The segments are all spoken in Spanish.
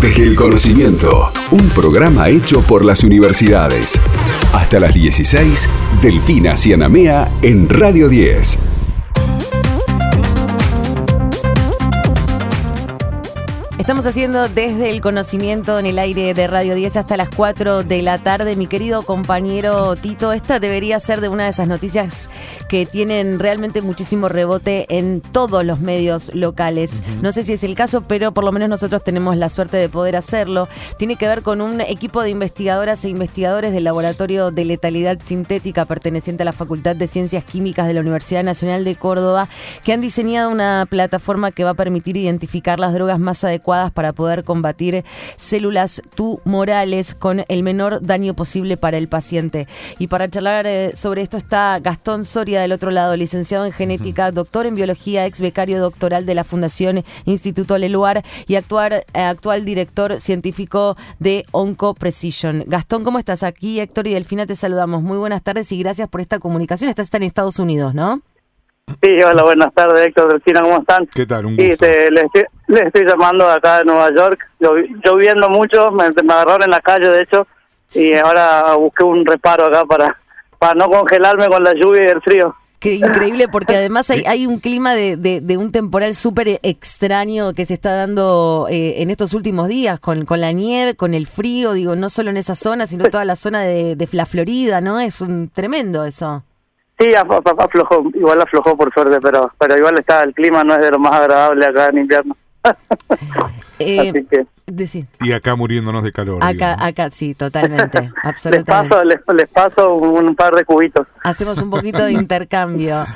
Desde el conocimiento, un programa hecho por las universidades. Hasta las 16, Delfina Cianamea en Radio 10. Estamos haciendo desde el conocimiento en el aire de Radio 10 hasta las 4 de la tarde. Mi querido compañero Tito, esta debería ser de una de esas noticias que tienen realmente muchísimo rebote en todos los medios locales. No sé si es el caso, pero por lo menos nosotros tenemos la suerte de poder hacerlo. Tiene que ver con un equipo de investigadoras e investigadores del Laboratorio de Letalidad Sintética perteneciente a la Facultad de Ciencias Químicas de la Universidad Nacional de Córdoba, que han diseñado una plataforma que va a permitir identificar las drogas más adecuadas para poder combatir células tumorales con el menor daño posible para el paciente. Y para charlar eh, sobre esto está Gastón Soria del otro lado, licenciado en genética, doctor en biología, ex becario doctoral de la Fundación Instituto Leluar y actual, eh, actual director científico de Onco Precision. Gastón, ¿cómo estás? Aquí Héctor y Delfina te saludamos. Muy buenas tardes y gracias por esta comunicación. Estás en Estados Unidos, ¿no? Sí, hola, buenas tardes, Héctor, Delfina, ¿cómo están? ¿Qué tal? Un Sí, gusto. te- les, estoy, llamando acá de Nueva York, llovi- lloviendo mucho, me, me agarraron en la calle, de hecho, y ahora busqué un reparo acá para, para no congelarme con la lluvia y el frío. Qué increíble, porque además hay, hay un clima de, de- de un temporal súper extraño que se está dando eh, en estos últimos días, con, con la nieve, con el frío, digo, no solo en esa zona, sino toda la zona de, de la Florida, ¿no? Es un tremendo eso. Sí, af- af- aflojó, igual aflojó por suerte, pero pero igual está, el clima no es de lo más agradable acá en invierno. Eh, Así que decí- Y acá muriéndonos de calor. acá, digamos. acá sí, totalmente, les absolutamente. paso, les, les paso un, par de cubitos. Hacemos un poquito de intercambio.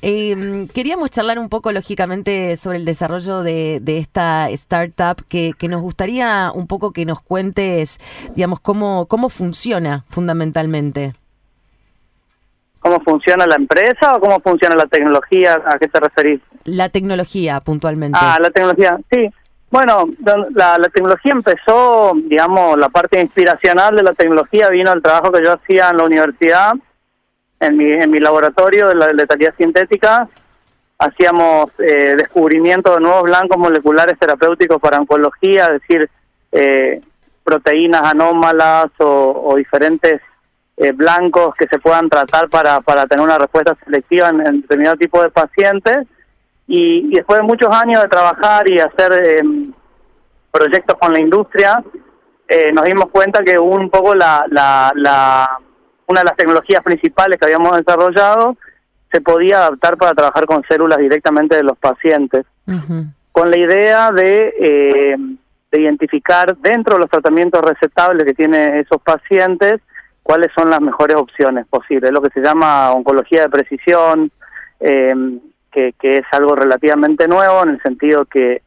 Eh, queríamos charlar un poco, lógicamente, sobre el desarrollo de, de esta startup, que, que nos gustaría un poco que nos cuentes, digamos, cómo, cómo funciona fundamentalmente. ¿Cómo funciona la empresa o cómo funciona la tecnología? ¿A qué te referís? La tecnología, puntualmente. Ah, la tecnología, sí. Bueno, la, la tecnología empezó, digamos, la parte inspiracional de la tecnología vino al trabajo que yo hacía en la universidad, en mi, en mi laboratorio de la letalidad sintética. Hacíamos eh, descubrimiento de nuevos blancos moleculares terapéuticos para oncología, es decir, eh, proteínas anómalas o, o diferentes eh, blancos que se puedan tratar para, para tener una respuesta selectiva en, en determinado tipo de pacientes. Y, y después de muchos años de trabajar y hacer eh, proyectos con la industria, eh, nos dimos cuenta que un poco la, la, la, una de las tecnologías principales que habíamos desarrollado se podía adaptar para trabajar con células directamente de los pacientes, con la idea de, eh, de identificar dentro de los tratamientos recetables que tienen esos pacientes cuáles son las mejores opciones posibles, lo que se llama oncología de precisión, eh, que, que es algo relativamente nuevo en el sentido que,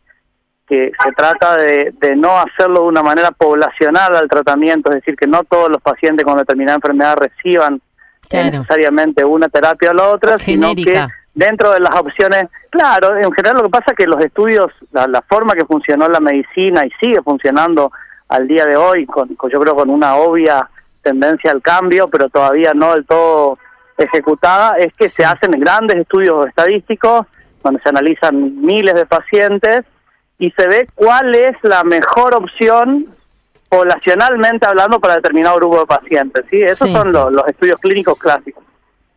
que se trata de, de no hacerlo de una manera poblacional al tratamiento, es decir, que no todos los pacientes con determinada enfermedad reciban eh, Claro. necesariamente una terapia o la otra, sino que dentro de las opciones, claro, en general lo que pasa es que los estudios, la, la forma que funcionó la medicina y sigue funcionando al día de hoy, con, con- yo creo con una obvia tendencia al cambio, pero todavía no del todo ejecutada, es que se hacen grandes estudios estadísticos donde se analizan miles de pacientes y se ve cuál es la mejor opción poblacionalmente hablando para determinado grupo de pacientes. ¿sí? Esos Sí. son los, los estudios clínicos clásicos.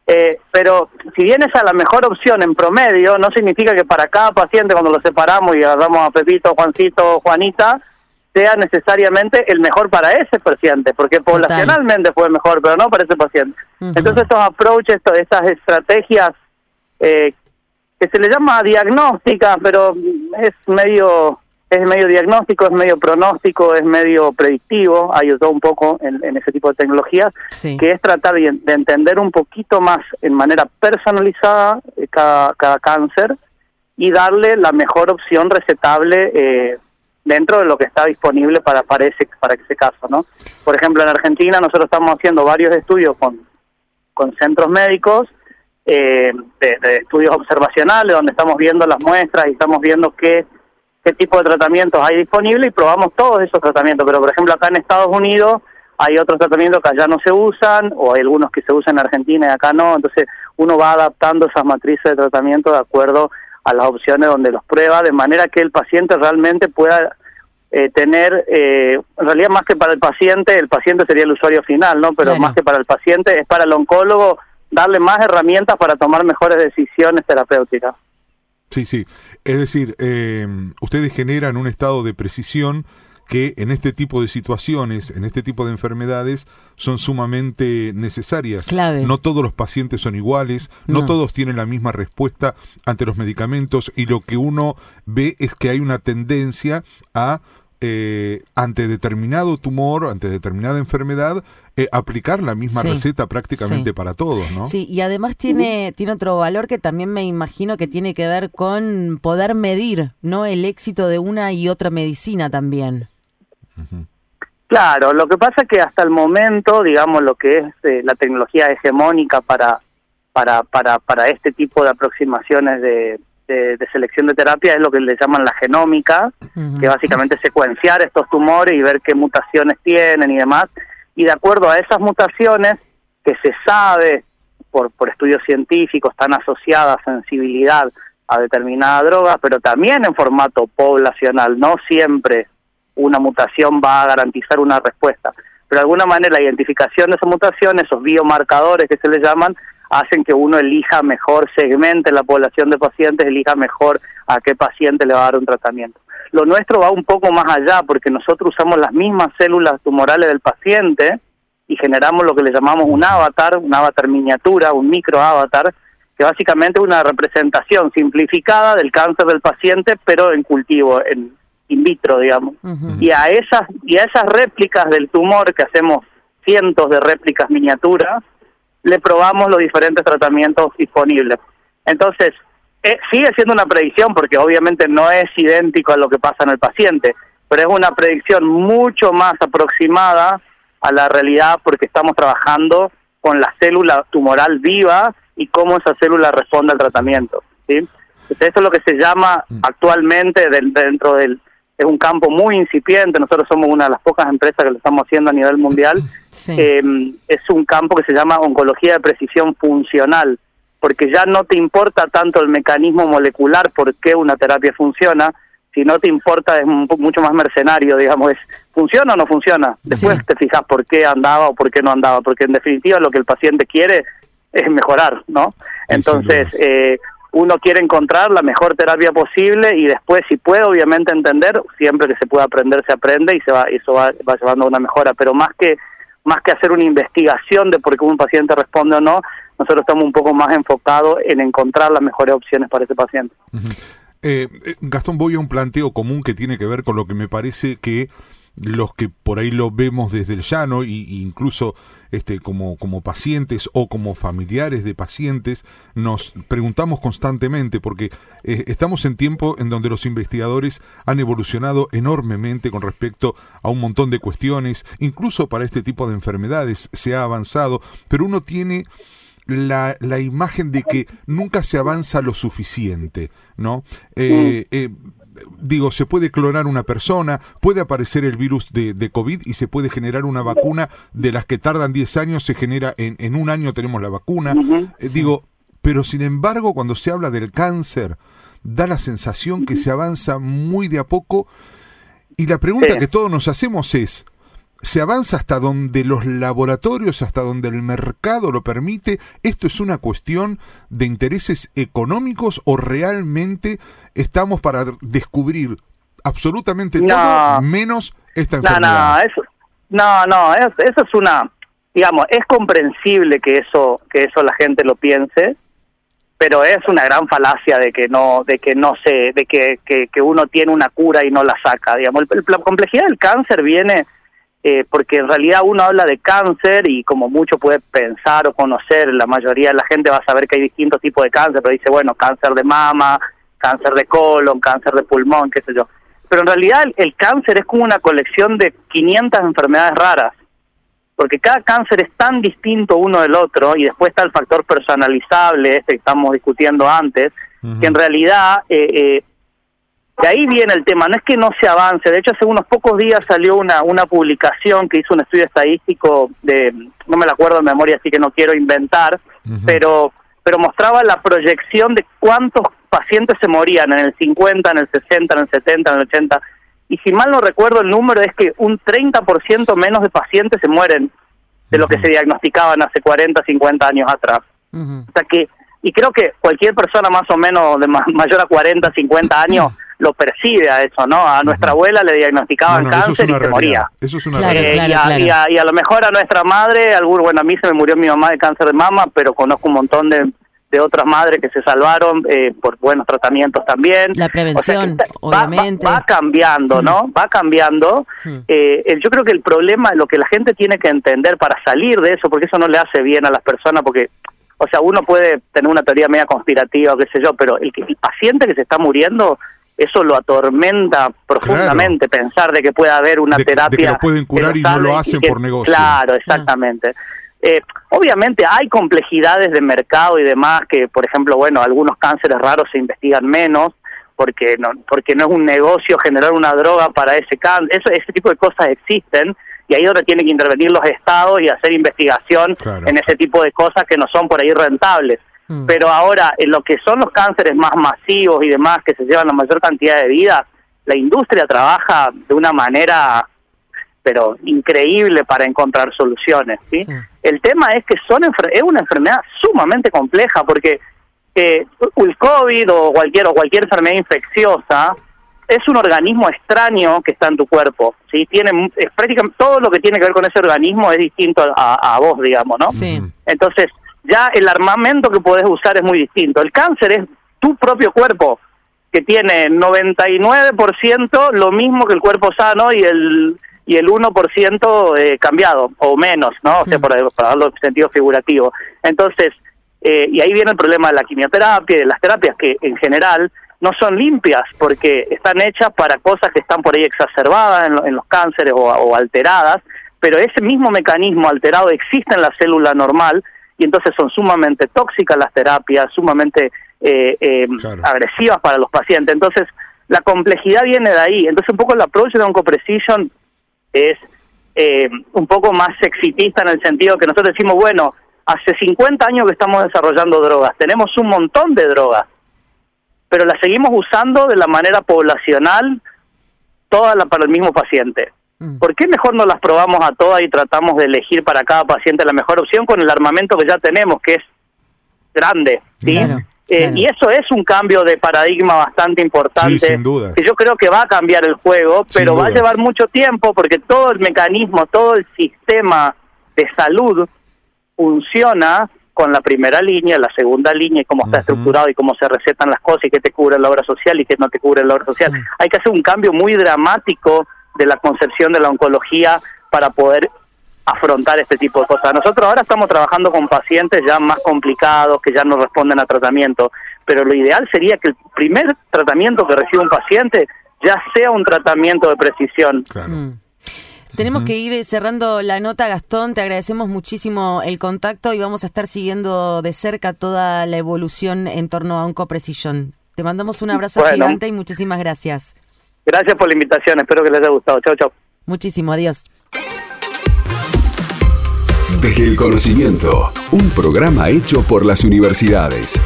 Eh, pero si bien esa es la mejor opción en promedio, no significa que para cada paciente cuando lo separamos y agarramos a Pepito, Juancito, Juanita, sea necesariamente el mejor para ese paciente, porque poblacionalmente fue mejor, pero no para ese paciente. Entonces estos approaches, estas estrategias eh, que se le llama diagnóstica, pero es medio es medio diagnóstico, es medio pronóstico, es medio predictivo, todo un poco en, en ese tipo de tecnologías, Sí. que es tratar de, de entender un poquito más en manera personalizada eh, cada, cada cáncer y darle la mejor opción recetable eh, dentro de lo que está disponible para, para, ese, para ese caso. ¿no? Por ejemplo, en Argentina nosotros estamos haciendo varios estudios con, con centros médicos, eh, de, estudios observacionales, donde estamos viendo las muestras y estamos viendo qué, qué tipo de tratamientos hay disponibles y probamos todos esos tratamientos. Pero, por ejemplo, acá en Estados Unidos hay otros tratamientos que allá no se usan, o hay algunos que se usan en Argentina y acá no. Entonces, uno va adaptando esas matrices de tratamiento de acuerdo a las opciones donde los prueba, de manera que el paciente realmente pueda eh, tener, eh, en realidad más que para el paciente, el paciente sería el usuario final, ¿no? Pero más que para el paciente, es para el oncólogo darle más herramientas para tomar mejores decisiones terapéuticas. Sí, sí. Es decir, eh, ustedes generan un estado de precisión que en este tipo de situaciones, en este tipo de enfermedades, son sumamente necesarias. No todos los pacientes son iguales, no, todos tienen la misma respuesta ante los medicamentos y lo que uno ve es que hay una tendencia a eh, ante determinado tumor, ante determinada enfermedad, eh, aplicar la misma receta prácticamente para todos, ¿no? Sí, y además tiene, tiene otro valor que también me imagino que tiene que ver con poder medir, ¿no? El éxito de una y otra medicina también. Claro, lo que pasa es que hasta el momento, digamos, lo que es eh, la tecnología hegemónica para, para, para, para este tipo de aproximaciones de, de, selección de terapia es lo que le llaman la genómica, que básicamente es secuenciar estos tumores y ver qué mutaciones tienen y demás. Y de acuerdo a esas mutaciones que se sabe por, por estudios científicos, están asociadas a sensibilidad a determinada droga, pero también en formato poblacional, no siempre una mutación va a garantizar una respuesta. Pero de alguna manera la identificación de esa mutación, esos biomarcadores que se le llaman, hacen que uno elija mejor, segmente la población de pacientes, elija mejor a qué paciente le va a dar un tratamiento. Lo nuestro va un poco más allá porque nosotros usamos las mismas células tumorales del paciente y generamos lo que le llamamos un avatar, un avatar miniatura, un microavatar, que básicamente es una representación simplificada del cáncer del paciente, pero en cultivo, en in vitro, digamos. Y a esas y a esas réplicas del tumor que hacemos cientos de réplicas miniaturas, le probamos los diferentes tratamientos disponibles. Entonces, eh, sigue siendo una predicción porque obviamente no es idéntico a lo que pasa en el paciente, pero es una predicción mucho más aproximada a la realidad porque estamos trabajando con la célula tumoral viva y cómo esa célula responde al tratamiento. ¿sí? Entonces, eso es lo que se llama mm. actualmente dentro del es un campo muy incipiente, nosotros somos una de las pocas empresas que lo estamos haciendo a nivel mundial, em, es un campo que se llama oncología de precisión funcional, porque ya no te importa tanto el mecanismo molecular por qué una terapia funciona, si no te importa es mucho más mercenario, digamos, es funciona o no funciona, después te fijas por qué andaba o por qué no andaba, porque en definitiva lo que el paciente quiere es mejorar, ¿no? Entonces, eh, uno quiere encontrar la mejor terapia posible y después si puede obviamente entender siempre que se pueda aprender se aprende y se va eso va, llevando a una mejora. Pero más que más que hacer una investigación de por qué un paciente responde o no nosotros estamos un poco más enfocados en encontrar las mejores opciones para ese paciente. Eh, eh, Gastón voy a un planteo común que tiene que ver con lo que me parece que los que por ahí lo vemos desde el llano y, incluso este como como pacientes o como familiares de pacientes nos preguntamos constantemente porque eh, estamos en tiempo en donde los investigadores han evolucionado enormemente con respecto a un montón de cuestiones incluso para este tipo de enfermedades se ha avanzado pero uno tiene la, la, imagen de que nunca se avanza lo suficiente, ¿no? Eh, eh, digo, se puede clonar una persona, puede aparecer el virus de, de, COVID y se puede generar una vacuna de las que tardan 10 años, se genera en, en un año tenemos la vacuna. Eh, digo, pero sin embargo, cuando se habla del cáncer, da la sensación que se avanza muy de a poco y la pregunta que todos nos hacemos es, se avanza hasta donde los laboratorios, hasta donde el mercado lo permite. ¿Esto es una cuestión de intereses económicos o realmente estamos para descubrir absolutamente todo menos esta enfermedad? No, no, eso, no, no, eso, es una, digamos, es comprensible que eso, que eso la gente lo piense, pero es una gran falacia de que no, de que no se, de que, que, uno tiene una cura y no la saca. Digamos, la complejidad del cáncer viene eh, porque en realidad uno habla de cáncer y como mucho puede pensar o conocer, la mayoría de la gente va a saber que hay distintos tipos de cáncer, pero dice, bueno, cáncer de mama, cáncer de colon, cáncer de pulmón, qué sé yo. Pero en realidad el, cáncer es como una colección de 500 enfermedades raras, porque cada cáncer es tan distinto uno del otro y después está el factor personalizable, este que estamos discutiendo antes, que en realidad eh, eh, de ahí viene el tema, no es que no se avance, de hecho hace unos pocos días salió una, una publicación que hizo un estudio estadístico de, no me la acuerdo de memoria, así que no quiero inventar, pero, pero mostraba la proyección de cuántos pacientes se morían en el 50, en el 60, en el 70, en el 80, y si mal no recuerdo el número es que un 30% menos de pacientes se mueren de lo que se diagnosticaban hace 40, 50 años atrás. O sea que, y creo que cualquier persona más o menos de mayor a 40, 50 años lo percibe a eso, ¿no? A nuestra abuela le diagnosticaban cáncer y se moría. Eso es una realidad. y, a, y, a, lo mejor a nuestra madre, algún, bueno, a mí se me murió mi mamá de cáncer de mama, pero conozco un montón de de otras madres que se salvaron eh, por buenos tratamientos también. La prevención, obviamente. Va, cambiando, ¿no? Va cambiando. Eh, yo creo que el problema, lo que la gente tiene que entender para salir de eso, porque eso no le hace bien a las personas, porque, o sea, uno puede tener una teoría media conspirativa o qué sé yo, pero el, el paciente que se está muriendo, eso lo atormenta profundamente pensar de que pueda haber una terapia. De que lo pueden curar y no lo hacen por negocio. Claro, exactamente. Eh, obviamente hay complejidades de mercado y demás que, por ejemplo, bueno, algunos cánceres raros se investigan menos porque no, porque no es un negocio generar una droga para ese cáncer. ese tipo de cosas existen y ahí es donde tienen que intervenir los estados y hacer investigación en ese tipo de cosas que no son por ahí rentables. Mm. Pero ahora, en lo que son los cánceres más masivos y demás que se llevan la mayor cantidad de vidas, la industria trabaja de una manera pero increíble para encontrar soluciones. ¿sí? El tema es que son es una enfermedad sumamente compleja porque eh, el COVID o cualquier, o cualquier enfermedad infecciosa es un organismo extraño que está en tu cuerpo. ¿sí? Tiene, es prácticamente todo lo que tiene que ver con ese organismo es distinto a, a vos, digamos, ¿no? Sí. Entonces, ya el armamento que podés usar es muy distinto. El cáncer es tu propio cuerpo, que tiene 99% lo mismo que el cuerpo sano y el y el 1% eh, cambiado o menos, ¿no? O sea, para, darlo en sentido figurativo. Entonces, eh, y ahí viene el problema de la quimioterapia y de las terapias que en general no son limpias porque están hechas para cosas que están por ahí exacerbadas en, los cánceres o, alteradas, pero ese mismo mecanismo alterado existe en la célula normal y entonces son sumamente tóxicas las terapias, sumamente eh, agresivas para los pacientes. Entonces, la complejidad viene de ahí. Entonces, un poco el approach de Oncoprecision es eh, un poco más exitista en el sentido que nosotros decimos, bueno, hace 50 años que estamos desarrollando drogas, tenemos un montón de drogas, pero las seguimos usando de la manera poblacional, todas para el mismo paciente. Mm. ¿Por qué mejor no las probamos a todas y tratamos de elegir para cada paciente la mejor opción con el armamento que ya tenemos, que es grande? ¿sí? Eh, y eso es un cambio de paradigma bastante importante. sin duda. Que yo creo que va a cambiar el juego, pero va a llevar mucho tiempo porque todo el mecanismo, todo el sistema de salud funciona con la primera línea, la segunda línea y cómo está estructurado y cómo se recetan las cosas y qué te cubre la obra social y qué no te cubre la obra social. Hay que hacer un cambio muy dramático de la concepción de la oncología para poder afrontar este tipo de cosas. Nosotros ahora estamos trabajando con pacientes ya más complicados, que ya no responden a tratamiento, pero lo ideal sería que el primer tratamiento que reciba un paciente ya sea un tratamiento de precisión. Mm. Tenemos que ir cerrando la nota, Gastón. Te agradecemos muchísimo el contacto y vamos a estar siguiendo de cerca toda la evolución en torno a Oncoprecisión. Te mandamos un abrazo gigante y muchísimas gracias. Gracias por la invitación. Espero que les haya gustado. Chao, chao. Muchísimo. Adiós. Desde el conocimiento, un programa hecho por las universidades.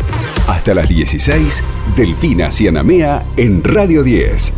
Hasta las 16, Delfina Cianamea en Radio 10.